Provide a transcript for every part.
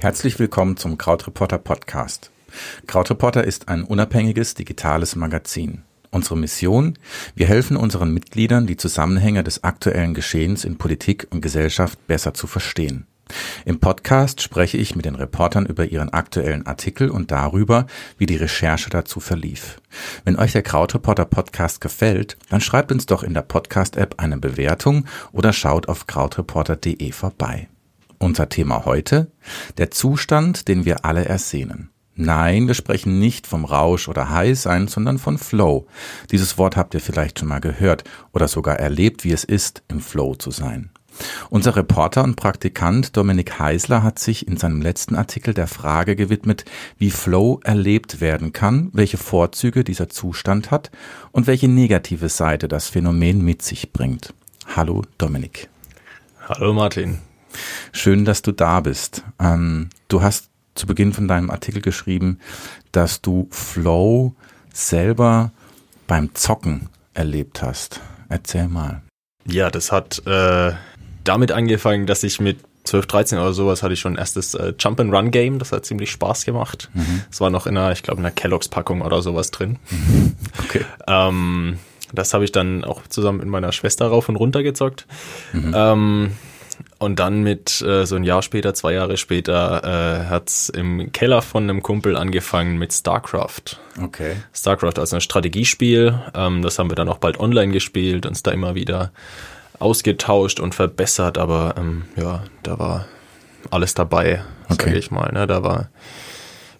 Herzlich willkommen zum Krautreporter Podcast. Krautreporter ist ein unabhängiges digitales Magazin. Unsere Mission? Wir helfen unseren Mitgliedern, die Zusammenhänge des aktuellen Geschehens in Politik und Gesellschaft besser zu verstehen. Im Podcast spreche ich mit den Reportern über ihren aktuellen Artikel und darüber, wie die Recherche dazu verlief. Wenn euch der Krautreporter Podcast gefällt, dann schreibt uns doch in der Podcast-App eine Bewertung oder schaut auf krautreporter.de vorbei. Unser Thema heute? Der Zustand, den wir alle ersehnen. Nein, wir sprechen nicht vom Rausch oder High-Sein, sondern von Flow. Dieses Wort habt ihr vielleicht schon mal gehört oder sogar erlebt, wie es ist, im Flow zu sein. Unser Reporter und Praktikant Dominik Heisler hat sich in seinem letzten Artikel der Frage gewidmet, wie Flow erlebt werden kann, welche Vorzüge dieser Zustand hat und welche negative Seite das Phänomen mit sich bringt. Hallo Dominik. Hallo Martin. Schön, dass du da bist. Ähm, du hast zu Beginn von deinem Artikel geschrieben, dass du Flow selber beim Zocken erlebt hast. Erzähl mal. Ja, das hat äh, damit angefangen, dass ich mit 12, 13 oder sowas hatte ich schon ein erstes äh, Jump and Run Game. Das hat ziemlich Spaß gemacht. Mhm. Das war noch in einer, ich glaube, in einer Kelloggs Packung oder sowas drin. Mhm. Okay. ähm, das habe ich dann auch zusammen mit meiner Schwester rauf und runter gezockt. Mhm. Ähm, und dann mit äh, so ein Jahr später, zwei Jahre später, äh, hat's im Keller von einem Kumpel angefangen mit StarCraft. Okay. StarCraft als ein Strategiespiel. Ähm, das haben wir dann auch bald online gespielt, uns da immer wieder ausgetauscht und verbessert. Aber ähm, ja, da war alles dabei, okay. sage ich mal. Ne? Da war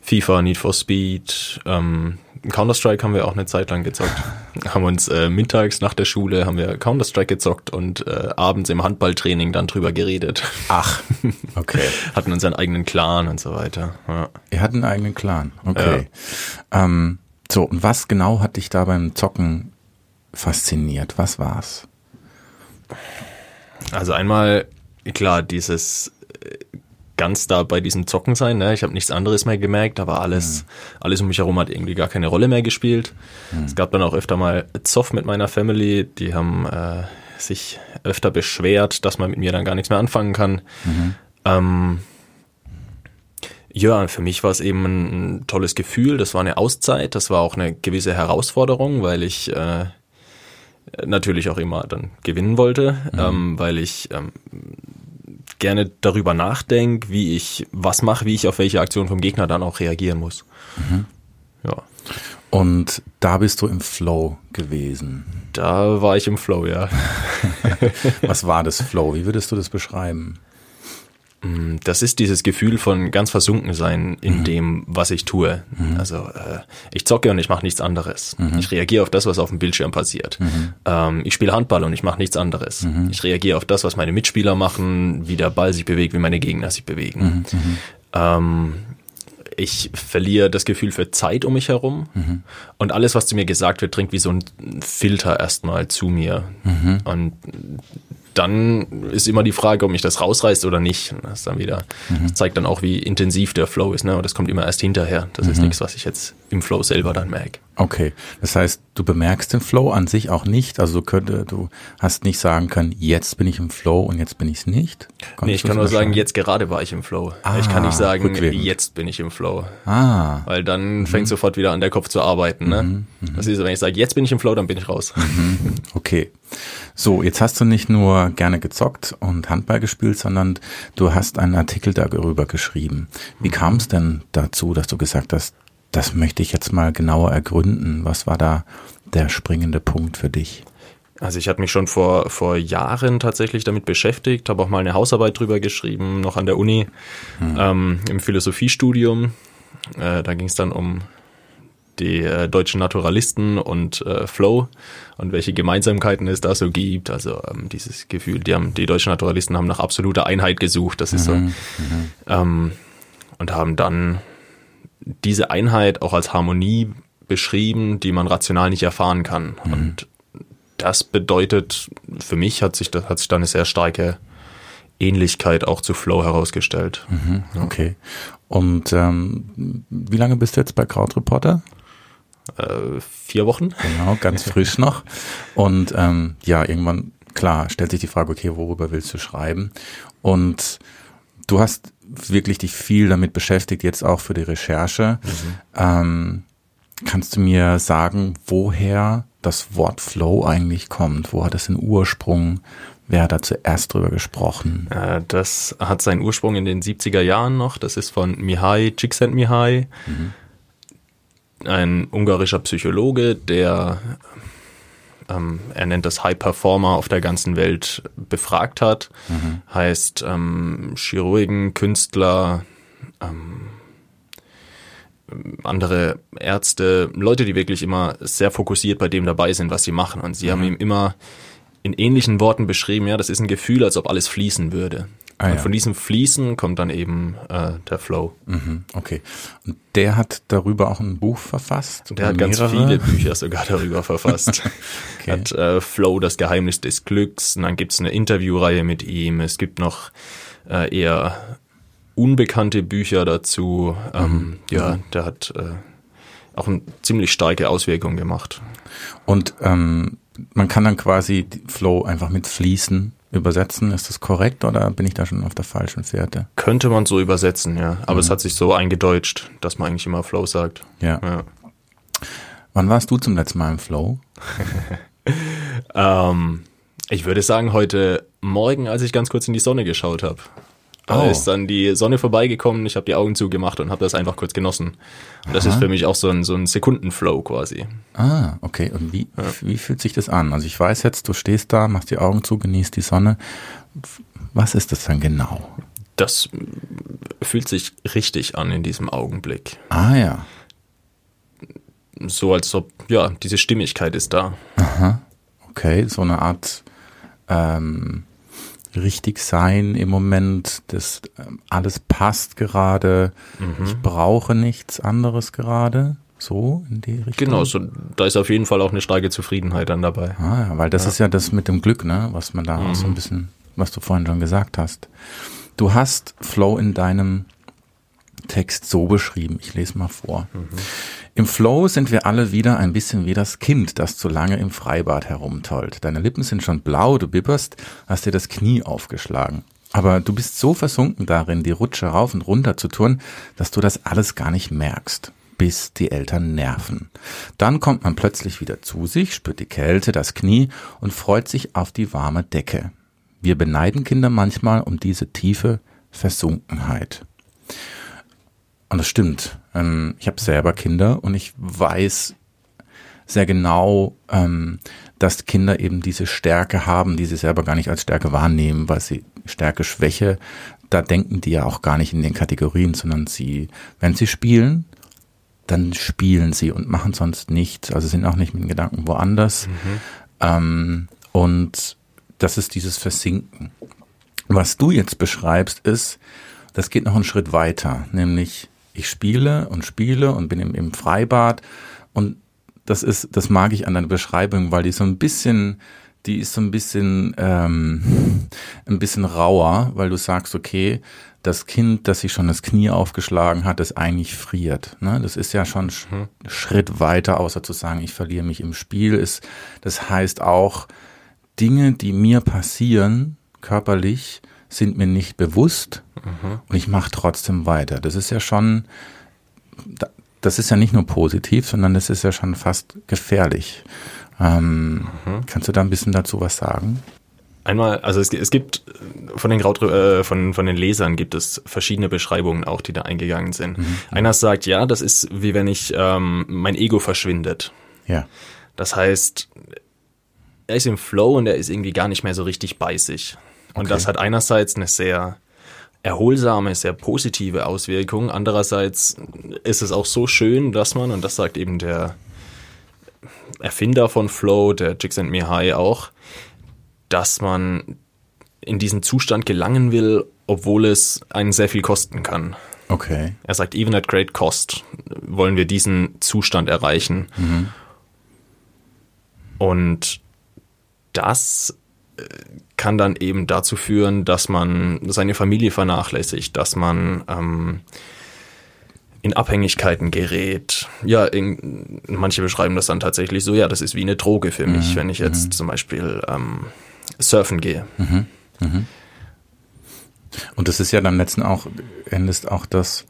FIFA, Need for Speed, ähm, Counter-Strike haben wir auch eine Zeit lang gezockt. haben uns äh, mittags nach der Schule haben wir Counter-Strike gezockt und äh, abends im Handballtraining dann drüber geredet. Ach, okay. Hatten unseren eigenen Clan und so weiter. Ja. Ihr hattet einen eigenen Clan, okay. Ja. Ähm, so, und was genau hat dich da beim Zocken fasziniert? Was war's? Also einmal, klar, dieses ganz da bei diesem Zocken sein. Ne? Ich habe nichts anderes mehr gemerkt, aber alles, mhm. alles um mich herum hat irgendwie gar keine Rolle mehr gespielt. Mhm. Es gab dann auch öfter mal Zoff mit meiner Family, die haben äh, sich öfter beschwert, dass man mit mir dann gar nichts mehr anfangen kann. Mhm. Ähm, ja, für mich war es eben ein, tolles Gefühl. Das war eine Auszeit, das war auch eine gewisse Herausforderung, weil ich äh, natürlich auch immer dann gewinnen wollte, mhm. ähm, weil ich ähm, gerne darüber nachdenke, wie ich was mache, wie ich auf welche Aktion vom Gegner dann auch reagieren muss. Mhm. Ja. Und da bist du im Flow gewesen. Da war ich im Flow, ja. was war das Flow? Wie würdest du das beschreiben? Mm, das ist dieses Gefühl von ganz versunken sein in mhm. dem, was ich tue. Mhm. Also äh, ich zocke und ich mache nichts anderes. Mhm. Ich reagiere auf das, was auf dem Bildschirm passiert. Mhm. Ähm, ich spiele Handball und ich mache nichts anderes. Mhm. Ich reagiere auf das, was meine Mitspieler machen, wie der Ball sich bewegt, wie meine Gegner sich bewegen. Mhm. Ähm, ich verliere das Gefühl für Zeit um mich herum und alles, was zu mir gesagt wird, dringt wie so ein Filter erstmal zu mir. Und dann ist immer die Frage, ob mich das rausreißt oder nicht. Das, dann wieder, mhm. das zeigt dann auch, wie intensiv der Flow ist. Ne? Und das kommt immer erst hinterher. Das mhm. ist nichts, was ich jetzt im Flow selber dann merke. Okay, das heißt, du bemerkst den Flow an sich auch nicht. Also du, könnte, du hast nicht sagen können, jetzt bin ich im Flow und jetzt bin ich es nicht. Konntest nee, ich kann nur sagen, jetzt gerade war ich im Flow. Ah, ich kann nicht sagen, rückwirkend. jetzt bin ich im Flow. Ah. Weil dann mhm. fängt sofort wieder an der Kopf zu arbeiten. Ne? Mhm. mhm. Das ist, wenn ich sage, jetzt bin ich im Flow, dann bin ich raus. Mhm. Okay. So, jetzt hast du nicht nur gerne gezockt und Handball gespielt, sondern du hast einen Artikel darüber geschrieben. Wie kam es denn dazu, dass du gesagt hast, das möchte ich jetzt mal genauer ergründen? Was war da der springende Punkt für dich? Also ich hatte mich schon vor, vor Jahren tatsächlich damit beschäftigt, habe auch mal eine Hausarbeit drüber geschrieben, noch an der Uni, hm. ähm, im Philosophiestudium. Äh, da ging es dann um die äh, deutschen Naturalisten und äh, Flow und welche Gemeinsamkeiten es da so gibt. Also ähm, dieses Gefühl, die, haben, die deutschen Naturalisten haben nach absoluter Einheit gesucht, das ist mhm, so. Mhm. Ähm, und haben dann diese Einheit auch als Harmonie beschrieben, die man rational nicht erfahren kann. Mhm. Und das bedeutet, für mich hat sich, hat sich da eine sehr starke Ähnlichkeit auch zu Flow herausgestellt. Mhm, okay. Und ähm, wie lange bist du jetzt bei Krautreporter? Äh, vier Wochen. Genau, ganz frisch noch. Und ähm, ja, irgendwann, klar, stellt sich die Frage, okay, worüber willst du schreiben? Und du hast wirklich dich viel damit beschäftigt, jetzt auch für die Recherche. Mhm. Ähm, kannst du mir sagen, woher das Wort Flow eigentlich kommt? Wo hat es den Ursprung? Wer hat da zuerst drüber gesprochen? Äh, das hat seinen Ursprung in den 70er Jahren noch. Das ist von Mihai Csikszentmihalyi, mhm. Ein ungarischer Psychologe, der ähm, er nennt das High Performer auf der ganzen Welt befragt hat. Mhm. Heißt ähm, Chirurgen, Künstler, ähm, andere Ärzte, Leute, die wirklich immer sehr fokussiert bei dem dabei sind, was sie machen. Und sie mhm. haben ihm immer in ähnlichen Worten beschrieben, ja, das ist ein Gefühl, als ob alles fließen würde. Ah, und ja. von diesem Fließen kommt dann eben äh, der Flow. Mhm, okay. Und der hat darüber auch ein Buch verfasst? Der hat mehrere? ganz viele Bücher sogar darüber verfasst. okay. Hat äh, Flow, das Geheimnis des Glücks. Und dann gibt's eine Interviewreihe mit ihm. Es gibt noch äh, eher unbekannte Bücher dazu. Ähm, mhm. Ja, mhm. der hat äh, auch eine ziemlich starke Auswirkung gemacht. Und ähm, man kann dann quasi Flow einfach mit Fließen übersetzen. Ist das korrekt oder bin ich da schon auf der falschen Fährte? Könnte man so übersetzen, ja. Aber mhm. es hat sich so eingedeutscht, dass man eigentlich immer Flow sagt. Ja. ja. Wann warst du zum letzten Mal im Flow? ähm, ich würde sagen, heute Morgen, als ich ganz kurz in die Sonne geschaut habe. Da oh. ist dann die Sonne vorbeigekommen, ich habe die Augen zugemacht und habe das einfach kurz genossen. Und das Aha. ist für mich auch so ein, so ein Sekundenflow quasi. Ah, okay. Und wie, ja. wie fühlt sich das an? Also ich weiß jetzt, du stehst da, machst die Augen zu, genießt die Sonne. Was ist das dann genau? Das fühlt sich richtig an in diesem Augenblick. Ah ja. So als ob, ja, diese Stimmigkeit ist da. Aha. Okay, so eine Art ähm, richtig sein im Moment, das ähm, alles passt gerade, mhm. ich brauche nichts anderes gerade. So in die Richtung. Genau, so, da ist auf jeden Fall auch eine starke Zufriedenheit dann dabei. Ah, ja, weil das ja. ist ja das mit dem Glück, ne, was man da mhm. auch so ein bisschen, was du vorhin schon gesagt hast. Du hast Flow in deinem Text so beschrieben. Ich lese mal vor. Mhm. Im Flow sind wir alle wieder ein bisschen wie das Kind, das zu lange im Freibad herumtollt. Deine Lippen sind schon blau, du bibberst, hast dir das Knie aufgeschlagen. Aber du bist so versunken darin, die Rutsche rauf und runter zu tun, dass du das alles gar nicht merkst, bis die Eltern nerven. Dann kommt man plötzlich wieder zu sich, spürt die Kälte, das Knie und freut sich auf die warme Decke. Wir beneiden Kinder manchmal um diese tiefe Versunkenheit. Und das stimmt. Ähm, ich habe selber Kinder und ich weiß sehr genau, ähm, dass Kinder eben diese Stärke haben, die sie selber gar nicht als Stärke wahrnehmen, weil sie Stärke, Schwäche, da denken die ja auch gar nicht in den Kategorien, sondern sie, wenn sie spielen, dann spielen sie und machen sonst nichts, also sind auch nicht mit den Gedanken woanders. Mhm. Ähm, und das ist dieses Versinken. Was du jetzt beschreibst, ist, das geht noch einen Schritt weiter, nämlich ich spiele und spiele und bin im, im Freibad und das ist, das mag ich an deiner Beschreibung, weil die so ein bisschen, die ist so ein bisschen, ähm, ein bisschen rauer, weil du sagst, okay, das Kind, das sich schon das Knie aufgeschlagen hat, das eigentlich friert. Ne? Das ist ja schon mhm. Schritt weiter, außer zu sagen, ich verliere mich im Spiel. Ist, das heißt auch, Dinge, die mir passieren, körperlich, sind mir nicht bewusst mhm. und ich mache trotzdem weiter. Das ist ja schon, das ist ja nicht nur positiv, sondern das ist ja schon fast gefährlich. Ähm, mhm. Kannst du da ein bisschen dazu was sagen? Einmal, also es, es gibt von den, Graut, äh, von, von den Lesern gibt es verschiedene Beschreibungen auch, die da eingegangen sind. Mhm. Einer sagt, ja, das ist wie wenn ich ähm, mein Ego verschwindet. Ja. Das heißt, er ist im Flow und er ist irgendwie gar nicht mehr so richtig bei sich. Und okay. das hat einerseits eine sehr erholsame, sehr positive Auswirkung. Andererseits ist es auch so schön, dass man, und das sagt eben der Erfinder von Flow, der Csikszentmihalyi auch, dass man in diesen Zustand gelangen will, obwohl es einen sehr viel kosten kann. Okay. Er sagt, even at great cost wollen wir diesen Zustand erreichen. Mhm. Und das kann dann eben dazu führen, dass man seine Familie vernachlässigt, dass man ähm, in Abhängigkeiten gerät. Ja, in, manche beschreiben das dann tatsächlich so, ja, das ist wie eine Droge für mich, mhm. wenn ich jetzt mhm. zum Beispiel ähm, surfen gehe. Mhm. Mhm. Und das ist ja dann letzten auch, Endes auch das,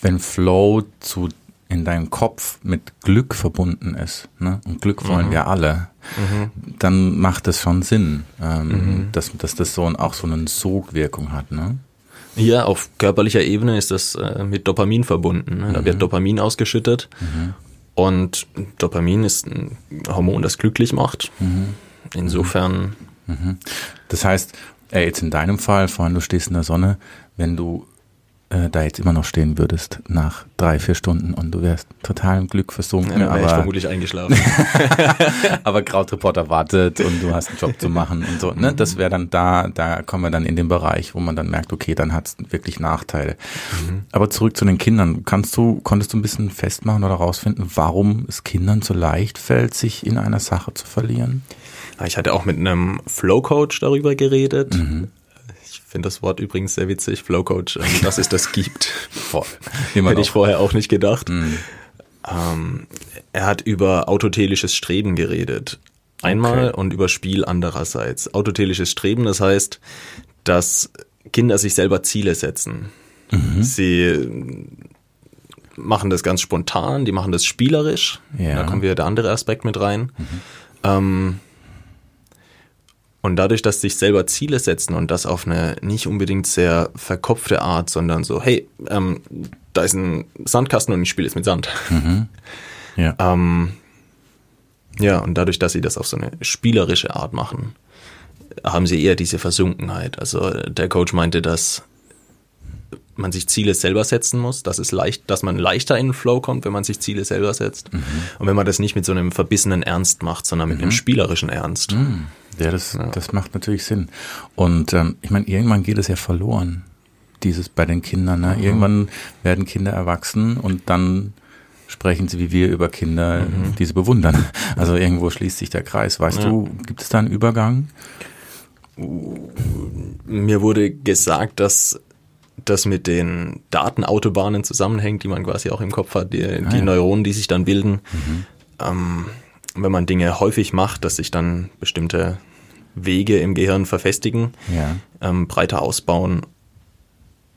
wenn Flow zu in deinem Kopf mit Glück verbunden ist, ne? und Glück wollen mhm. wir alle, mhm. dann macht es schon Sinn, ähm, mhm. dass, dass das so ein, auch so eine Sogwirkung hat. Ne? Ja, auf körperlicher Ebene ist das äh, mit Dopamin verbunden. Ne? Da wird mhm. Dopamin ausgeschüttet mhm. und Dopamin ist ein Hormon, das glücklich macht. Mhm. Insofern. Das heißt, ey, jetzt in deinem Fall, vorhin du stehst in der Sonne, wenn du äh, da jetzt immer noch stehen würdest nach drei, vier Stunden und du wärst total im Glück versunken. Ja, aber ich vermutlich eingeschlafen. aber Krautreporter wartet und du hast einen Job zu machen und so. Ne? Das wäre dann da, da kommen wir dann in den Bereich, wo man dann merkt, okay, dann hat es wirklich Nachteile. Mhm. Aber zurück zu den Kindern. Kannst du, konntest du ein bisschen festmachen oder rausfinden, warum es Kindern so leicht fällt, sich in einer Sache zu verlieren? Ich hatte auch mit einem Flow-Coach darüber geredet. Mhm finde das Wort übrigens sehr witzig, Flowcoach, ähm, dass es das gibt. Voll. Hätte ich vorher auch nicht gedacht. Mhm. Ähm, er hat über autotelisches Streben geredet. Einmal okay. und über Spiel andererseits. Autotelisches Streben, das heißt, dass Kinder sich selber Ziele setzen. Mhm. Sie machen das ganz spontan, die machen das spielerisch. Ja. Da kommt wieder der andere Aspekt mit rein. Mhm. Ähm, und dadurch, dass sich selber Ziele setzen und das auf eine nicht unbedingt sehr verkopfte Art, sondern so, hey, ähm, da ist ein Sandkasten und ich spiele jetzt mit Sand. Mhm. Ja. ähm, ja, und dadurch, dass sie das auf so eine spielerische Art machen, haben sie eher diese Versunkenheit. Also der Coach meinte, dass man sich Ziele selber setzen muss, dass es leicht, dass man leichter in den Flow kommt, wenn man sich Ziele selber setzt. Mhm. Und wenn man das nicht mit so einem verbissenen Ernst macht, sondern mit mhm. einem spielerischen Ernst. Mhm. Ja, das, ja. das macht natürlich Sinn. Und ähm, ich meine, irgendwann geht es ja verloren, dieses bei den Kindern. Ne? Mhm. Irgendwann werden Kinder erwachsen und dann sprechen sie wie wir über Kinder, mhm. die sie bewundern. Also irgendwo schließt sich der Kreis. Weißt ja. du, gibt es da einen Übergang? Mir wurde gesagt, dass das mit den Datenautobahnen zusammenhängt, die man quasi auch im Kopf hat, die, ah, die ja. Neuronen, die sich dann bilden. Mhm. Ähm, wenn man Dinge häufig macht, dass sich dann bestimmte Wege im Gehirn verfestigen, ja. ähm, breiter ausbauen.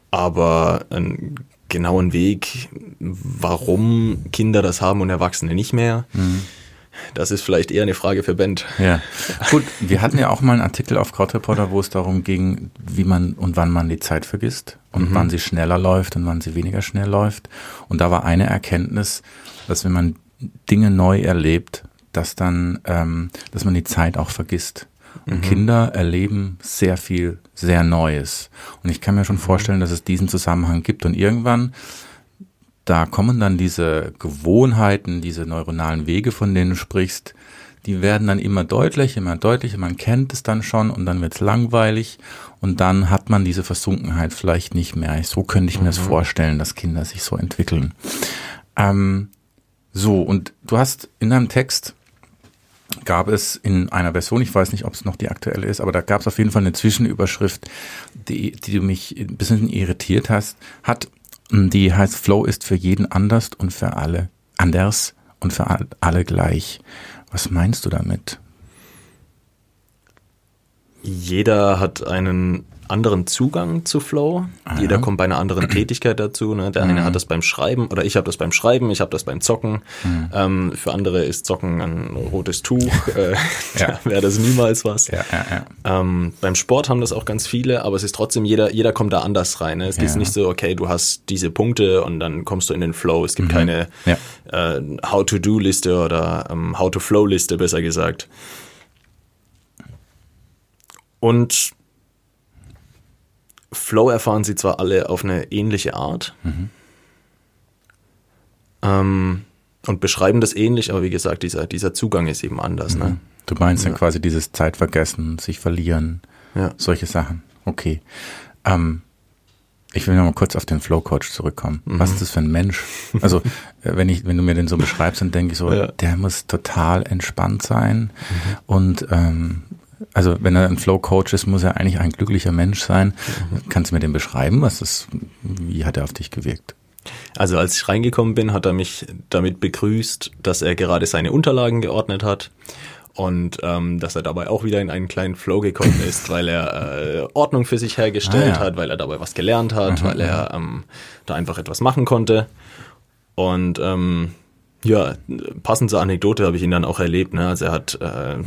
Aber einen genauen Weg, warum Kinder das haben und Erwachsene nicht mehr, mhm. Das ist vielleicht eher eine Frage für Bent. Ja, gut. Wir hatten ja auch mal einen Artikel auf Krautreporter, wo es darum ging, wie man und wann man die Zeit vergisst und mhm. wann sie schneller läuft und wann sie weniger schnell läuft. Und da war eine Erkenntnis, dass wenn man Dinge neu erlebt, dass dann, ähm, dass man die Zeit auch vergisst. Und mhm. Kinder erleben sehr viel, sehr Neues. Und ich kann mir schon mhm. vorstellen, dass es diesen Zusammenhang gibt. Und irgendwann, da kommen dann diese Gewohnheiten, diese neuronalen Wege, von denen du sprichst, die werden dann immer deutlicher, immer deutlicher, man kennt es dann schon und dann wird es langweilig und dann hat man diese Versunkenheit vielleicht nicht mehr. So könnte ich mir mhm. das vorstellen, dass Kinder sich so entwickeln. Ähm, so, und du hast in deinem Text gab es in einer Version, ich weiß nicht, ob es noch die aktuelle ist, aber da gab es auf jeden Fall eine Zwischenüberschrift, die, die mich ein bisschen irritiert hast, hat, die heißt Flow ist für jeden anders und für alle anders und für alle gleich. Was meinst du damit? Jeder hat einen anderen Zugang zu Flow. Ah, Jeder kommt bei einer anderen Tätigkeit dazu. Ne? Der eine mhm. hat das beim Schreiben oder ich habe das beim Schreiben, ich habe das beim Zocken. Mhm. Ähm, für andere ist Zocken ein rotes Tuch. Äh, ja. wäre das niemals was. Ja, ja, ähm, beim Sport haben das auch ganz viele, aber es ist trotzdem, jeder, jeder kommt da anders rein. Ne? Es ist nicht so, okay, du hast diese Punkte und dann kommst du in den Flow. Es gibt mhm. keine äh, How-to-Do-Liste oder ähm, How-to-Flow-Liste, besser gesagt. Und Flow erfahren sie zwar alle auf eine ähnliche Art mhm. ähm, und beschreiben das ähnlich, aber wie gesagt, dieser, dieser Zugang ist eben anders. Ne? Mhm. Ne? Du meinst ja. dann quasi dieses Zeitvergessen, sich verlieren, ja. solche Sachen. Okay. Ähm, ich will noch mal kurz auf den Flow Coach zurückkommen. Mhm. Was ist das für ein Mensch? Also, äh, wenn ich, wenn du mir den so beschreibst, dann denke ich so, ja. der muss total entspannt sein mhm. und ähm, also wenn er ein Flow-Coach ist, muss er eigentlich ein glücklicher Mensch sein. Mhm. Kannst du mir den beschreiben? Was ist, wie hat er auf dich gewirkt? Also als ich reingekommen bin, hat er mich damit begrüßt, dass er gerade seine Unterlagen geordnet hat und ähm, dass er dabei auch wieder in einen kleinen Flow gekommen ist, weil er äh, Ordnung für sich hergestellt ah, ja. hat, weil er dabei was gelernt hat, mhm. weil er ähm, da einfach etwas machen konnte. Und ähm, ja, passend zur Anekdote habe ich ihn dann auch erlebt. Ne? Also er hat äh,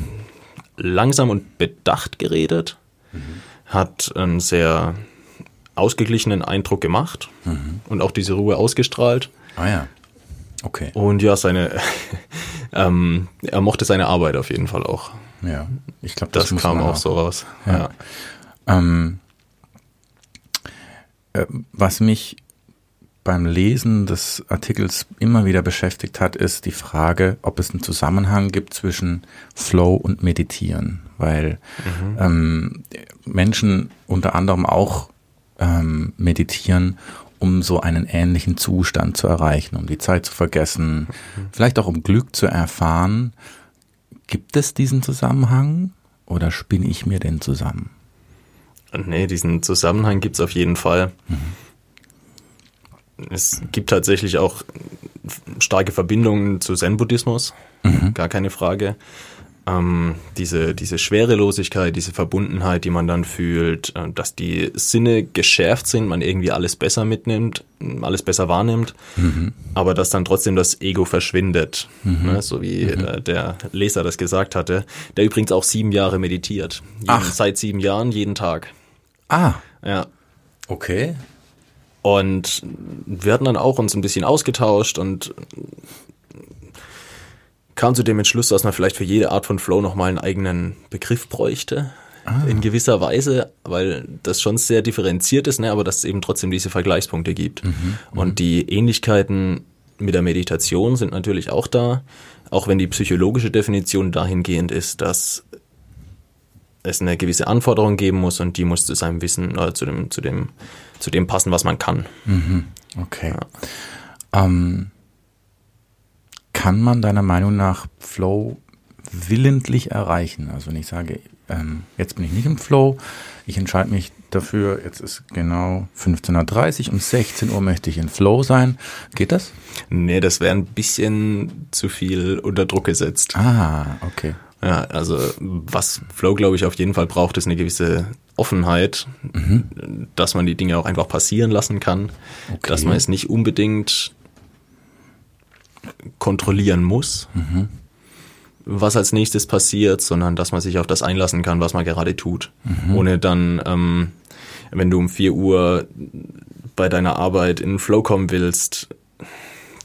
langsam und bedacht geredet, mhm. hat einen sehr ausgeglichenen Eindruck gemacht mhm. und auch diese Ruhe ausgestrahlt. Ah ja. Okay. Und ja, seine, ähm, er mochte seine Arbeit auf jeden Fall auch. Ja, ich glaube, das, das kam auch, so raus. Ja. ja. Ähm, äh, was mich beim Lesen des Artikels immer wieder beschäftigt hat, ist die Frage, ob es einen Zusammenhang gibt zwischen Flow und Meditieren, weil mhm. ähm, Menschen unter anderem auch ähm, meditieren, um so einen ähnlichen Zustand zu erreichen, um die Zeit zu vergessen, mhm. vielleicht auch um Glück zu erfahren. Gibt es diesen Zusammenhang oder spinne ich mir den zusammen? Nee, diesen Zusammenhang gibt es auf jeden Fall. Mhm. Es gibt tatsächlich auch starke Verbindungen zu Zen-Buddhismus, mhm. gar keine Frage ähm, diese, diese Schwerelosigkeit, diese Verbundenheit, die man dann fühlt, äh, dass die Sinne geschärft sind, man irgendwie alles besser mitnimmt, alles besser wahrnimmt, mhm. aber dass dann trotzdem das Ego verschwindet, mhm. ne, so wie mhm. äh, der Leser das gesagt hatte, der übrigens auch sieben Jahre meditiert, jeden, seit sieben Jahren, jeden Tag. Ah. Ja. Okay. Und wir hatten dann auch uns ein bisschen ausgetauscht und kam zu dem Entschluss, dass man vielleicht für jede Art von Flow nochmal einen eigenen Begriff bräuchte. Ah. In gewisser Weise, weil das schon sehr differenziert ist, ne, aber dass es eben trotzdem diese Vergleichspunkte gibt. Mhm, mhm. Und die Ähnlichkeiten mit der Meditation sind natürlich auch da, auch wenn die psychologische Definition dahingehend ist, dass es eine gewisse Anforderung geben muss und die muss zu seinem Wissen oder zu dem, zu dem, zu dem passen, was man kann. Mhm. Okay. Ja. Ähm, kann man deiner Meinung nach Flow willentlich erreichen? Also wenn ich sage, ähm, jetzt bin ich nicht im Flow, ich entscheide mich dafür, jetzt ist genau 15.30 Uhr, um 16 Uhr möchte ich in Flow sein. Geht das? Nee, das wäre ein bisschen zu viel unter Druck gesetzt. Ah, okay. Ja, also was Flow, glaube ich, auf jeden Fall braucht, ist eine gewisse Offenheit, mhm. dass man die Dinge auch einfach passieren lassen kann, okay. dass man es nicht unbedingt kontrollieren muss, mhm. was als nächstes passiert, sondern dass man sich auf das einlassen kann, was man gerade tut. Mhm. Ohne dann, ähm, wenn du um 4 Uhr bei deiner Arbeit in Flow kommen willst,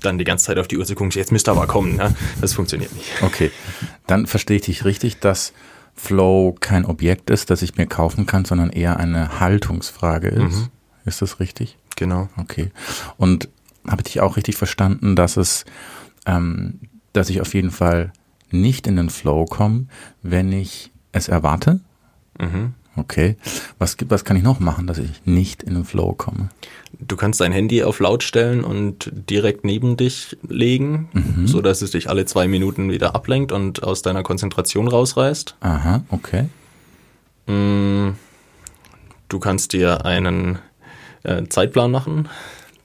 dann die ganze Zeit auf die Uhr zu gucken, jetzt müsste aber kommen. Ne? Das funktioniert nicht. Okay, dann verstehe ich dich richtig, dass Flow kein Objekt ist, das ich mir kaufen kann, sondern eher eine Haltungsfrage ist. Mhm. Ist das richtig? Genau. Okay. Und habe ich dich auch richtig verstanden, dass es, ähm, dass ich auf jeden Fall nicht in den Flow komme, wenn ich es erwarte? Mhm. Okay. Was gibt, was kann ich noch machen, dass ich nicht in den Flow komme? Du kannst dein Handy auf laut stellen und direkt neben dich legen, mhm. so dass es dich alle zwei Minuten wieder ablenkt und aus deiner Konzentration rausreißt. Aha, okay. Mm, du kannst dir einen äh, Zeitplan machen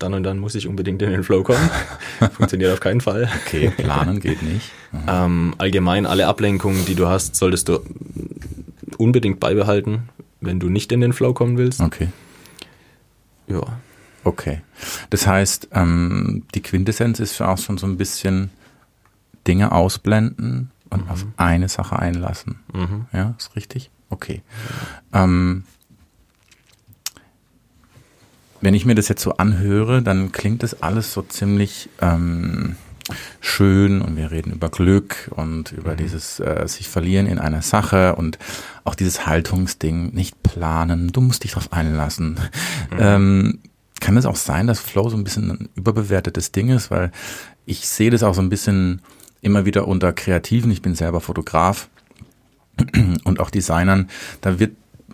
dann und dann muss ich unbedingt in den Flow kommen. Funktioniert auf keinen Fall. Okay, planen geht nicht. Ähm, allgemein alle Ablenkungen, die du hast, solltest du unbedingt beibehalten, wenn du nicht in den Flow kommen willst. Okay. Ja. Okay. Das heißt, ähm, die Quintessenz ist für auch schon so ein bisschen Dinge ausblenden und mhm. auf eine Sache einlassen. Mhm. Ja, ist richtig? Okay. Ähm, wenn ich mir das jetzt so anhöre, dann klingt das alles so ziemlich ähm, schön und wir reden über Glück und über mhm. dieses äh, sich verlieren in einer Sache und auch dieses Haltungsding, nicht planen, du musst dich darauf einlassen. Mhm. Ähm, kann es auch sein, dass Flow so ein bisschen ein überbewertetes Ding ist, weil ich sehe das auch so ein bisschen immer wieder unter Kreativen, ich bin selber Fotograf und auch Designern, da wird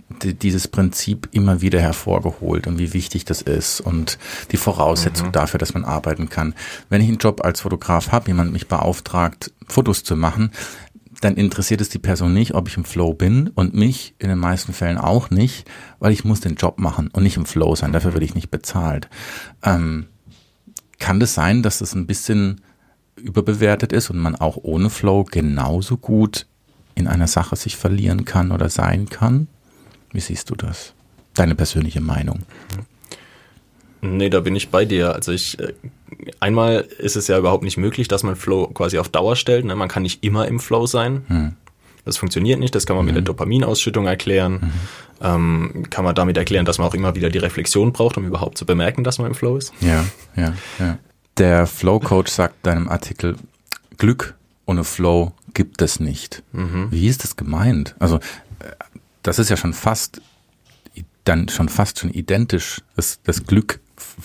dieses Prinzip immer wieder hervorgeholt und wie wichtig das ist und die Voraussetzung mhm. dafür, dass man arbeiten kann. Wenn ich einen Job als Fotograf habe, jemand mich beauftragt, Fotos zu machen, dann interessiert es die Person nicht, ob ich im Flow bin und mich in den meisten Fällen auch nicht, weil ich muss den Job machen und nicht im Flow sein. Dafür werde ich nicht bezahlt. Ähm, kann das sein, dass das ein bisschen überbewertet ist und man auch ohne Flow genauso gut in einer Sache sich verlieren kann oder sein kann? Wie siehst du das? Deine persönliche Meinung? Nee, da bin ich bei dir. Also ich, äh, einmal ist es ja überhaupt nicht möglich, dass man Flow quasi auf Dauer stellt. Ne? Man kann nicht immer im Flow sein. Hm. Das funktioniert nicht, das kann man mhm. mit der mhm. Dopaminausschüttung erklären. Mhm. Ähm, kann man damit erklären, dass man auch immer wieder die Reflexion braucht, um überhaupt zu bemerken, dass man im Flow ist. Ja, ja, ja. Der Flow-Coach sagt deinem Artikel, Glück ohne Flow gibt es nicht. Mhm. Wie ist das gemeint? Also, äh, das ist ja schon fast, dann schon fast schon identisch, dass das Glück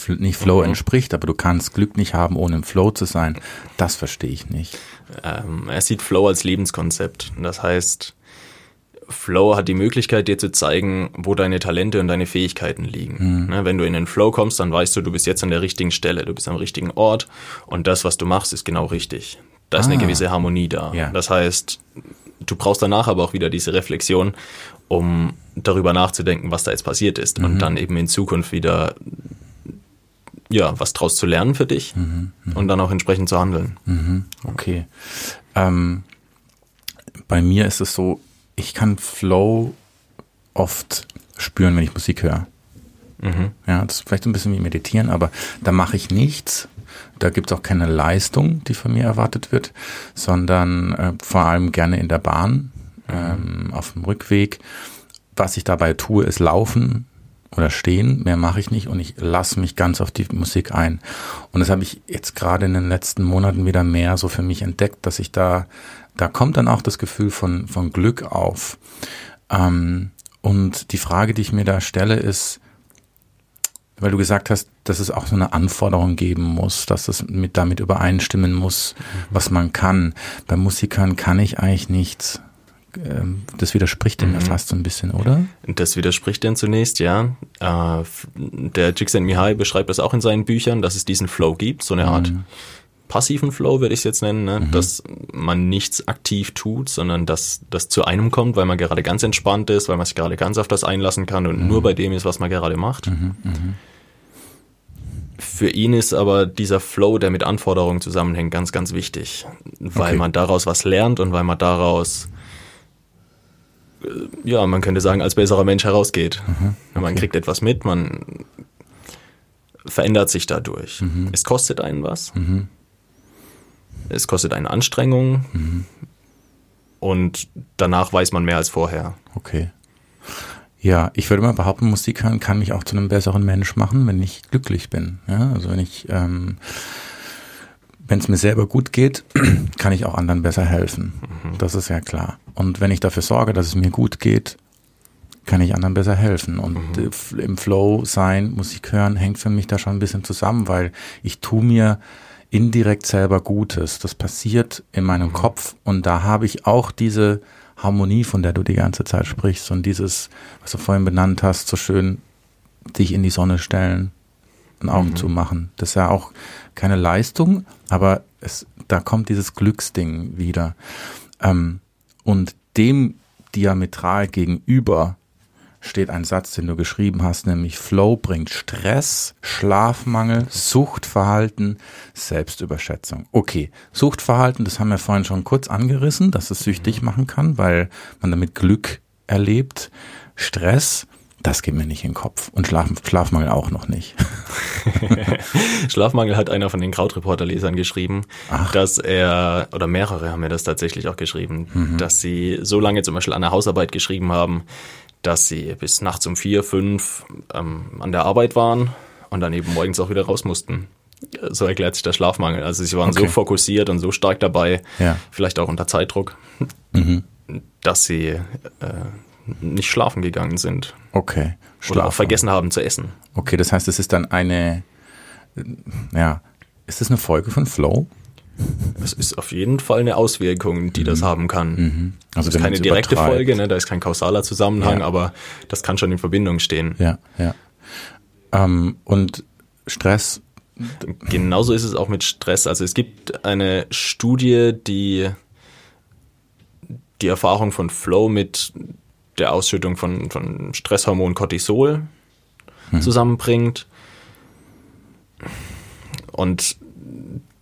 nicht Flow mhm. entspricht, aber du kannst Glück nicht haben, ohne im Flow zu sein. Das verstehe ich nicht. Ähm, er sieht Flow als Lebenskonzept. Das heißt, Flow hat die Möglichkeit, dir zu zeigen, wo deine Talente und deine Fähigkeiten liegen. Mhm. Ne, wenn du in den Flow kommst, dann weißt du, du bist jetzt an der richtigen Stelle, du bist am richtigen Ort und das, was du machst, ist genau richtig. Da ist ah. eine gewisse Harmonie da. Ja. Das heißt, du brauchst danach aber auch wieder diese Reflexion, um darüber nachzudenken, was da jetzt passiert ist mhm. und dann eben in Zukunft wieder ja, was draus zu lernen für dich mhm, mh. und dann auch entsprechend zu handeln. Mhm, okay. Ähm, bei mir ist es so, ich kann Flow oft spüren, wenn ich Musik höre. Mhm. Ja, das ist vielleicht ein bisschen wie meditieren, aber da mache ich nichts. Da gibt es auch keine Leistung, die von mir erwartet wird, sondern äh, vor allem gerne in der Bahn, ähm, auf dem Rückweg. Was ich dabei tue, ist laufen, oder stehen, mehr mache ich nicht und ich lasse mich ganz auf die Musik ein. Und das habe ich jetzt gerade in den letzten Monaten wieder mehr so für mich entdeckt, dass ich da, da kommt dann auch das Gefühl von, von Glück auf. Ähm, und die Frage, die ich mir da stelle, ist, weil du gesagt hast, dass es auch so eine Anforderung geben muss, dass es mit damit übereinstimmen muss, was man kann. Bei Musikern kann ich eigentlich nichts. Ähm, das widerspricht dem ja mhm. fast so ein bisschen, oder? Das widerspricht dem zunächst, ja. Äh, der Csikszentmihalyi beschreibt das auch in seinen Büchern, dass es diesen Flow gibt, so eine Art mhm. passiven Flow würde ich es jetzt nennen, ne? mhm. dass man nichts aktiv tut, sondern dass das zu einem kommt, weil man gerade ganz entspannt ist, weil man sich gerade ganz auf das einlassen kann und mhm. nur bei dem ist, was man gerade macht. Mhm. Für ihn ist aber dieser Flow, der mit Anforderungen zusammenhängt, ganz, ganz wichtig, weil okay. man daraus was lernt und weil man daraus ja, man könnte sagen, als besserer Mensch herausgeht. Mhm, okay. Man kriegt etwas mit, man verändert sich dadurch. Mhm. Es kostet einen was. Mhm. Es kostet eine Anstrengung. Mhm. Und danach weiß man mehr als vorher. Okay. Ja, ich würde mal behaupten, Musik hören kann mich auch zu einem besseren Mensch machen, wenn ich glücklich bin. Ja, also wenn ich ähm, wenn es mir selber gut geht, kann ich auch anderen besser helfen. Mhm. Das ist ja klar. Und wenn ich dafür sorge, dass es mir gut geht, kann ich anderen besser helfen. Und mhm. im Flow sein, Musik hören, hängt für mich da schon ein bisschen zusammen, weil ich tu mir indirekt selber Gutes. Das passiert in meinem mhm. Kopf und da habe ich auch diese Harmonie, von der du die ganze Zeit sprichst und dieses, was du vorhin benannt hast, so schön dich in die Sonne stellen, und Augen mhm. zu machen. Das ist ja auch keine Leistung, aber es, da kommt dieses Glücksding wieder. Ähm, und dem diametral gegenüber steht ein Satz, den du geschrieben hast, nämlich Flow bringt Stress, Schlafmangel, Suchtverhalten, Selbstüberschätzung. Okay, Suchtverhalten, das haben wir vorhin schon kurz angerissen, dass es süchtig mhm. machen kann, weil man damit Glück erlebt. Stress, das geht mir nicht in den Kopf. Und Schlaf, Schlafmangel auch noch nicht. Schlafmangel hat einer von den Krautreporter-Lesern geschrieben, Ach. dass er, oder mehrere haben mir das tatsächlich auch geschrieben, mhm. dass sie so lange zum Beispiel an der Hausarbeit geschrieben haben, dass sie bis nachts um vier, fünf ähm, an der Arbeit waren und dann eben morgens auch wieder raus mussten. So erklärt sich der Schlafmangel. Also sie waren okay. so fokussiert und so stark dabei, ja. vielleicht auch unter Zeitdruck, mhm. dass sie äh, nicht schlafen gegangen sind. Okay. Schlafen. Oder auch vergessen haben zu essen. Okay, das heißt, es ist dann eine, ja, ist das eine Folge von Flow? Es ist auf jeden Fall eine Auswirkung, die mhm. das haben kann. Mhm. Also das ist keine direkte übertreibt. Folge, ne? da ist kein kausaler Zusammenhang, ja. aber das kann schon in Verbindung stehen. Ja, ja. Ähm, und Stress? Genauso ist es auch mit Stress. Also es gibt eine Studie, die die Erfahrung von Flow mit der Ausschüttung von, von Stresshormon Cortisol hm. zusammenbringt. und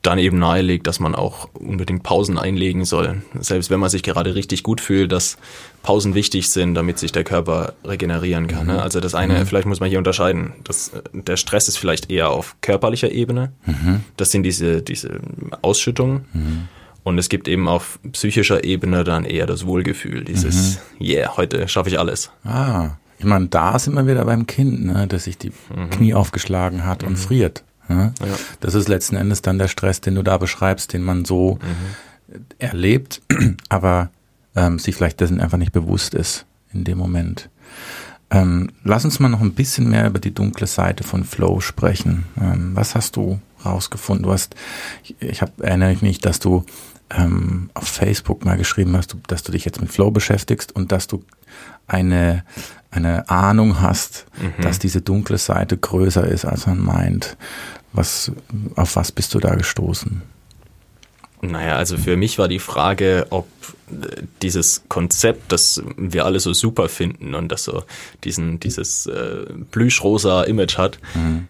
dann eben nahelegt, dass man auch unbedingt Pausen einlegen soll. Selbst wenn man sich gerade richtig gut fühlt, dass Pausen wichtig sind, damit sich der Körper regenerieren kann. Ne? Also das eine, mhm. vielleicht muss man hier unterscheiden. Das, der Stress ist vielleicht eher auf körperlicher Ebene. Mhm. Das sind diese, diese Ausschüttungen. Mhm. Und es gibt eben auf psychischer Ebene dann eher das Wohlgefühl, dieses, mhm. yeah, heute schaffe ich alles. Ah, ich meine, da sind wir wieder beim Kind, ne, das sich die mhm. Knie aufgeschlagen hat und mhm. friert. Ja. Das ist letzten Endes dann der Stress, den du da beschreibst, den man so mhm. erlebt, aber ähm, sich vielleicht dessen einfach nicht bewusst ist in dem Moment. Ähm, lass uns mal noch ein bisschen mehr über die dunkle Seite von Flow sprechen. Ähm, was hast du rausgefunden? Du hast, ich, ich hab, erinnere mich, dass du ähm, auf Facebook mal geschrieben hast, dass du dich jetzt mit Flow beschäftigst und dass du eine, eine Ahnung hast, mhm. dass diese dunkle Seite größer ist, als man meint. Was, auf was bist du da gestoßen? Naja, also für mich war die Frage, ob dieses Konzept, das wir alle so super finden und das so diesen, dieses äh, plüschrosa Image hat, mhm.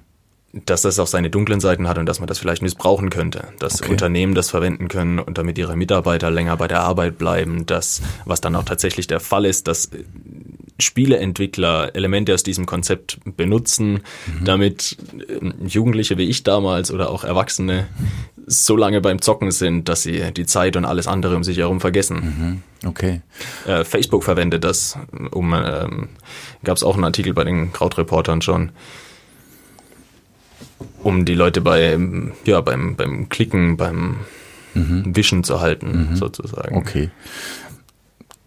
dass das auch seine dunklen Seiten hat und dass man das vielleicht missbrauchen könnte. Dass okay. Unternehmen das verwenden können und damit ihre Mitarbeiter länger bei der Arbeit bleiben. Das, was dann auch tatsächlich der Fall ist, dass Spieleentwickler Elemente aus diesem Konzept benutzen, mhm. damit ähm, Jugendliche wie ich damals oder auch Erwachsene so lange beim Zocken sind, dass sie die Zeit und alles andere um sich herum vergessen. Mhm. Okay. Äh, Facebook verwendet das, um ähm, gab es auch einen Artikel bei den Krautreportern schon, um die Leute bei ja beim beim Klicken, beim mhm. Wischen zu halten, mhm. sozusagen. Okay.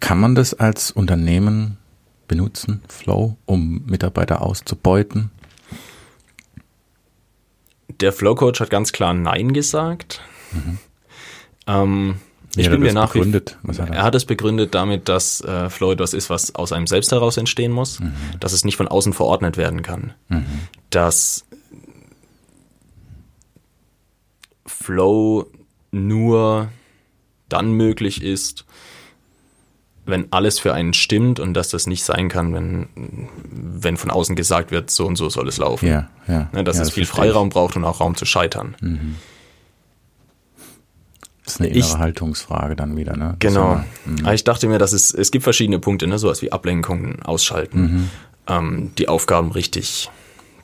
Kann man das als Unternehmen benutzen, Flow, um Mitarbeiter auszubeuten? Der Flow Coach hat ganz klar Nein gesagt. Mhm. Ähm, ich bin mir nach begründet, wie, er, er hat es begründet damit, dass äh, Flow etwas ist, was aus einem selbst heraus entstehen muss, mhm. dass es nicht von außen verordnet werden kann, mhm. dass Flow nur dann möglich ist, wenn alles für einen stimmt und dass das nicht sein kann, wenn, wenn von außen gesagt wird, so und so soll es laufen. Ja, ja. Ne, dass ja, es das viel Freiraum ich. braucht und auch Raum zu scheitern. Mhm. Das ist eine innere ich, Haltungsfrage dann wieder, ne? Genau. Mhm. ich dachte mir, dass es, es gibt verschiedene Punkte, ne? sowas wie Ablenkungen, Ausschalten, mhm. ähm, die Aufgaben richtig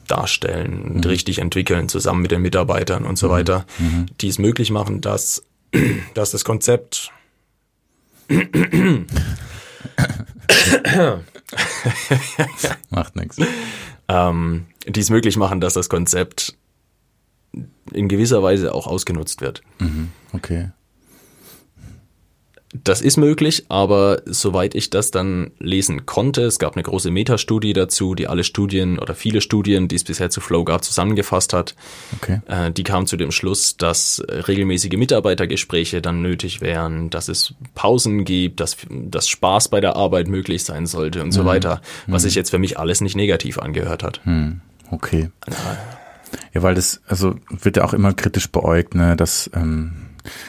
darstellen, mhm. richtig entwickeln, zusammen mit den Mitarbeitern und so mhm. weiter, mhm. die es möglich machen, dass, dass das Konzept Macht nichts. Ähm, die es möglich machen, dass das Konzept in gewisser Weise auch ausgenutzt wird. Mhm, okay. Das ist möglich, aber soweit ich das dann lesen konnte, es gab eine große Metastudie dazu, die alle Studien oder viele Studien, die es bisher zu Flow gab, zusammengefasst hat. Okay. Äh, die kam zu dem Schluss, dass regelmäßige Mitarbeitergespräche dann nötig wären, dass es Pausen gibt, dass, dass Spaß bei der Arbeit möglich sein sollte und mhm. so weiter, was mhm. sich jetzt für mich alles nicht negativ angehört hat. Mhm. Okay. Ja, weil das, also wird ja auch immer kritisch beäugt, ne, dass ähm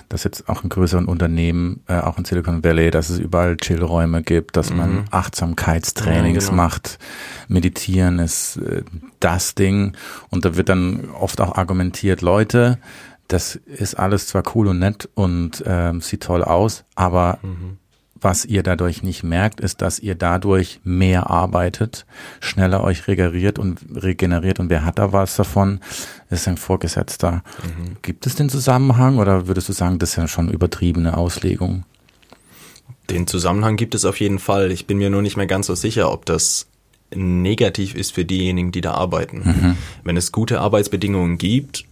dass jetzt auch in größeren Unternehmen, äh, auch in Silicon Valley, dass es überall Chillräume gibt, dass mhm. man Achtsamkeitstrainings ja, genau. macht. Meditieren ist äh, das Ding. Und da wird dann oft auch argumentiert, Leute, das ist alles zwar cool und nett und äh, sieht toll aus, aber mhm was ihr dadurch nicht merkt, ist, dass ihr dadurch mehr arbeitet, schneller euch regeneriert und regeneriert. Und wer hat da was davon? Ist ein Vorgesetzter. Mhm. Gibt es den Zusammenhang oder würdest du sagen, das ist ja schon übertriebene Auslegung? Den Zusammenhang gibt es auf jeden Fall. Ich bin mir nur nicht mehr ganz so sicher, ob das negativ ist für diejenigen, die da arbeiten. Mhm. Wenn es gute Arbeitsbedingungen gibt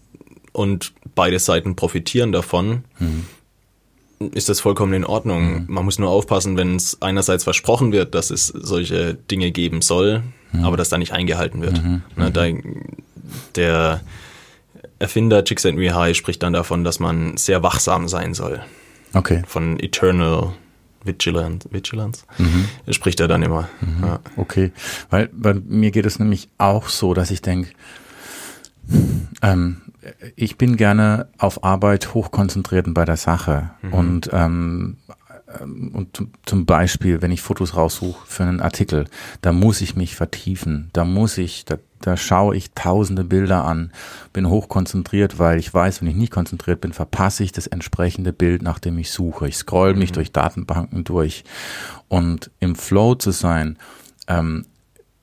und beide Seiten profitieren davon, mhm ist das vollkommen in Ordnung. Mhm. Man muss nur aufpassen, wenn es einerseits versprochen wird, dass es solche Dinge geben soll, mhm. aber das dann nicht eingehalten wird. Mhm. Ne, mhm. da, der Erfinder Csikszentmihalyi spricht dann davon, dass man sehr wachsam sein soll. Okay. Von Eternal Vigilance, Vigilance mhm. spricht er dann immer. Mhm. Ja. Okay, weil bei mir geht es nämlich auch so, dass ich denke, ähm, ich bin gerne auf Arbeit hochkonzentriert und bei der Sache. Mhm. Und ähm, und zum Beispiel, wenn ich Fotos raussuche für einen Artikel, da muss ich mich vertiefen, da muss ich, da, da schaue ich tausende Bilder an, bin hochkonzentriert, weil ich weiß, wenn ich nicht konzentriert bin, verpasse ich das entsprechende Bild, nach dem ich suche. Ich scroll mich mhm. durch Datenbanken durch und im Flow zu sein, ähm,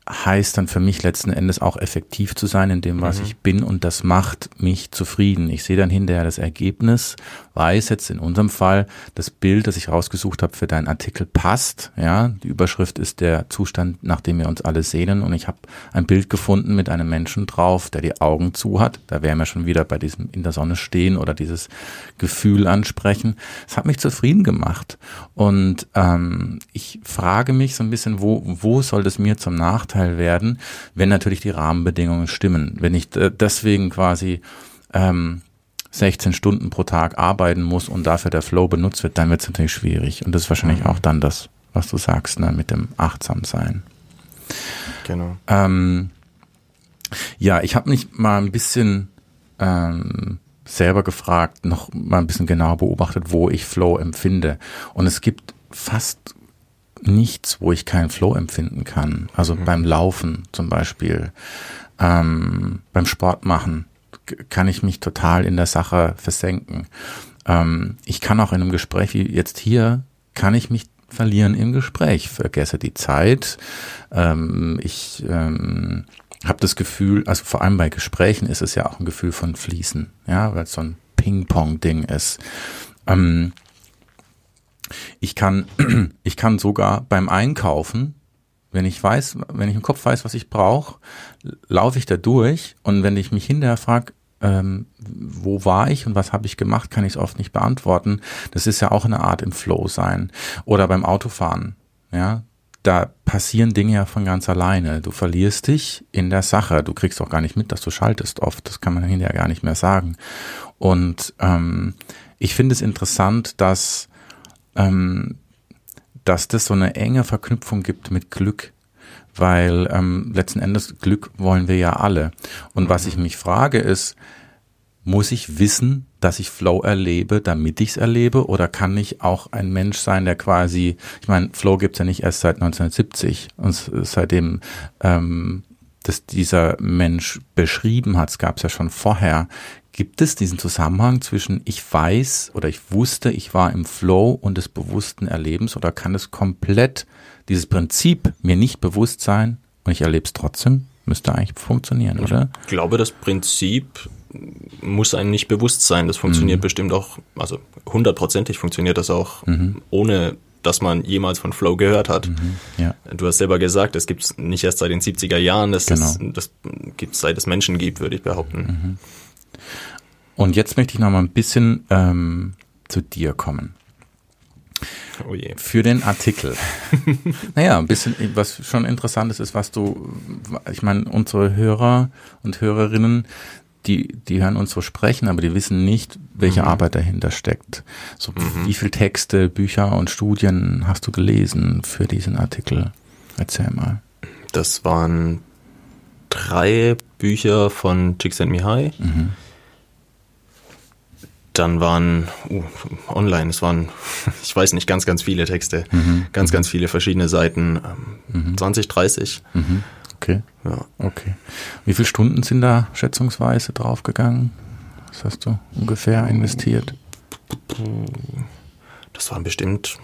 heißt dann für mich letzten Endes auch effektiv zu sein in dem, was mhm. ich bin und das macht mich zufrieden. Ich sehe dann hinterher das Ergebnis, weiß jetzt in unserem Fall, das Bild, das ich rausgesucht habe für deinen Artikel passt. Ja, die Überschrift ist der Zustand, nach dem wir uns alle sehnen und ich habe ein Bild gefunden mit einem Menschen drauf, der die Augen zu hat. Da wären wir schon wieder bei diesem in der Sonne stehen oder dieses Gefühl ansprechen. Es hat mich zufrieden gemacht und ähm, ich frage mich so ein bisschen, wo, wo soll das mir zum Nachteil Nachteil werden, wenn natürlich die Rahmenbedingungen stimmen. Wenn ich äh, deswegen quasi ähm, 16 Stunden pro Tag arbeiten muss und dafür der Flow benutzt wird, dann wird es natürlich schwierig. Und das ist wahrscheinlich mhm. auch dann das, was du sagst, ne, mit dem Achtsamsein. Genau. Ähm, ja, ich habe mich mal ein bisschen ähm, selber gefragt, noch mal ein bisschen genauer beobachtet, wo ich Flow empfinde. Und es gibt fast nichts, wo ich keinen Flow empfinden kann. Also mhm. beim Laufen zum Beispiel, ähm, beim Sport machen kann ich mich total in der Sache versenken. Ähm, ich kann auch in einem Gespräch wie jetzt hier, kann ich mich verlieren im Gespräch, vergesse die Zeit. Ähm, ich ähm, habe das Gefühl, also vor allem bei Gesprächen ist es ja auch ein Gefühl von Fließen, ja, weil es so ein Ping-Pong-Ding ist. Ähm, ich kann, ich kann sogar beim Einkaufen, wenn ich weiß, wenn ich im Kopf weiß, was ich brauche, laufe ich da durch und wenn ich mich hinterher frage, ähm, wo war ich und was habe ich gemacht, kann ich es oft nicht beantworten. Das ist ja auch eine Art im Flow sein. Oder beim Autofahren, ja, da passieren Dinge ja von ganz alleine. Du verlierst dich in der Sache. Du kriegst auch gar nicht mit, dass du schaltest oft. Das kann man hinterher gar nicht mehr sagen. Und ähm, ich finde es interessant, dass ähm, dass das so eine enge Verknüpfung gibt mit Glück, weil ähm, letzten Endes Glück wollen wir ja alle. Und was ich mich frage ist, muss ich wissen, dass ich Flow erlebe, damit ich es erlebe? Oder kann ich auch ein Mensch sein, der quasi, ich meine, Flow gibt's ja nicht erst seit 1970 und seitdem ähm, dass dieser Mensch beschrieben hat, es gab es ja schon vorher, Gibt es diesen Zusammenhang zwischen ich weiß oder ich wusste, ich war im Flow und des bewussten Erlebens oder kann es komplett dieses Prinzip mir nicht bewusst sein und ich erlebe es trotzdem? Müsste eigentlich funktionieren, oder? Ich glaube, das Prinzip muss einem nicht bewusst sein. Das funktioniert mhm. bestimmt auch, also hundertprozentig funktioniert das auch mhm. ohne dass man jemals von Flow gehört hat. Mhm, ja. Du hast selber gesagt, es gibt es nicht erst seit den 70er Jahren, das, genau. ist, das gibt es seit es Menschen gibt, würde ich behaupten. Mhm. Und jetzt möchte ich noch mal ein bisschen ähm, zu dir kommen. Oh je. Für den Artikel. naja, ein bisschen, was schon interessant ist, ist, was du, ich meine, unsere Hörer und Hörerinnen, die, die hören uns so sprechen, aber die wissen nicht, welche mhm. Arbeit dahinter steckt. So, mhm. wie viel Texte, Bücher und Studien hast du gelesen für diesen Artikel? Erzähl mal. Das waren drei Bücher von Csikszentmihalyi. Mhm dann waren uh, online, es waren, ich weiß nicht, ganz, ganz viele Texte, mhm. ganz, ganz viele verschiedene Seiten, ähm, mhm. 20, 30. Mhm. Okay. Ja. Okay. Wie viele Stunden sind da schätzungsweise draufgegangen? Was hast du ungefähr investiert? Das waren bestimmt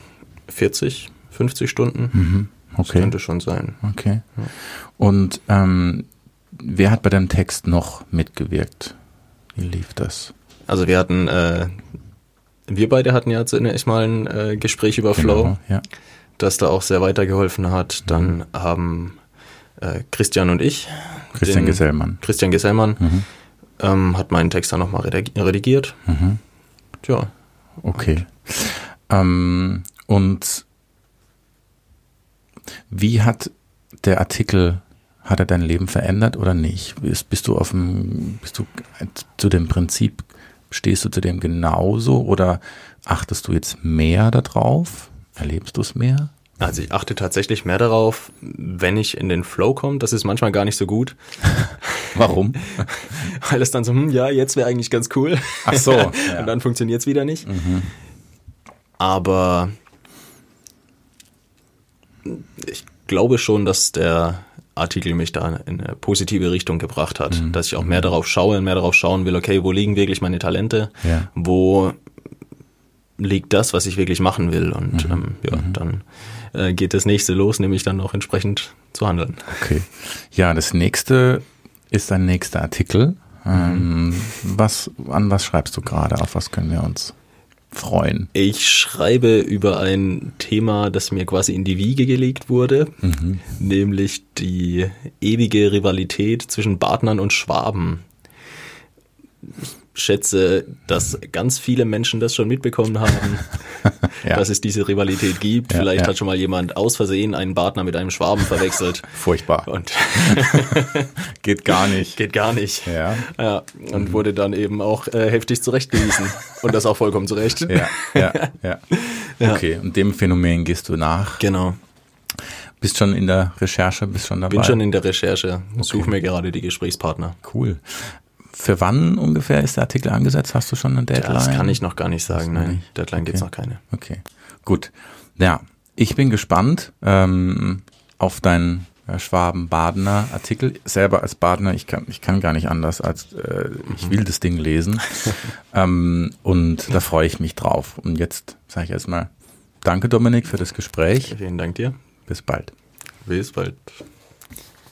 40, 50 Stunden. Mhm. Okay. Das könnte schon sein. Okay. Ja. Und ähm, wer hat bei deinem Text noch mitgewirkt? Wie lief das? Also wir hatten, äh, wir beide hatten ja zunächst mal ein äh, Gespräch über Flow, genau, ja. das da auch sehr weitergeholfen hat. Dann mhm. haben äh, Christian und ich, Christian Gesellmann, Christian Gesellmann, mhm. ähm, hat meinen Text dann nochmal redigiert. Mhm. Tja. Okay. Ähm, und wie hat der Artikel hat er dein Leben verändert oder nicht? Bist, bist du auf dem, bist du zu dem Prinzip Stehst du zu dem genauso oder achtest du jetzt mehr darauf? Erlebst du es mehr? Also ich achte tatsächlich mehr darauf, wenn ich in den Flow komme. Das ist manchmal gar nicht so gut. Warum? Weil es dann so, hm, ja, jetzt wäre eigentlich ganz cool. Ach so. Ja. Und dann funktioniert es wieder nicht. Mhm. Aber Ich glaube schon, dass der Artikel mich da in eine positive Richtung gebracht hat, mhm. dass ich auch mehr darauf schaue und mehr darauf schauen will, okay, wo liegen wirklich meine Talente, Ja. wo liegt das, was ich wirklich machen will und Mhm. ähm, ja, dann äh, geht das nächste los, nämlich dann auch entsprechend zu handeln. Okay. Ja, das nächste ist dein nächster Artikel. Ähm, was, an was schreibst du gerade? Auf was können wir uns freuen? Ich schreibe über ein Thema, das mir quasi in die Wiege gelegt wurde, nämlich die ewige Rivalität zwischen Badnern und Schwaben. Ich schätze, dass ganz viele Menschen das schon mitbekommen haben, Ja. dass es diese Rivalität gibt. Ja, Vielleicht ja. hat schon mal jemand aus Versehen einen Badner mit einem Schwaben verwechselt. Furchtbar. Und Geht gar nicht. geht gar nicht. Ja. Ja, und wurde dann eben auch äh, heftig zurechtgewiesen. und das auch vollkommen zurecht. Ja, ja, ja. Okay, und dem Phänomen gehst du nach. Genau. Bist schon in der Recherche, bist schon dabei. Bin schon in der Recherche, suche mir gerade die Gesprächspartner. cool. Für wann ungefähr ist der Artikel angesetzt? Hast du schon eine Deadline? Das kann ich noch gar nicht sagen, nein. nicht. Deadline gibt's Okay. noch keine. Okay, gut. Ja, ich bin gespannt ähm, auf deinen äh, Schwaben-Badener Artikel. Selber als Badener, ich kann, ich kann gar nicht anders, als äh, ich will das Ding lesen. ähm, und da freue ich mich drauf. Und jetzt sage ich erstmal Danke, Dominik, für das Gespräch. Vielen Dank dir. Bis bald. Bis bald.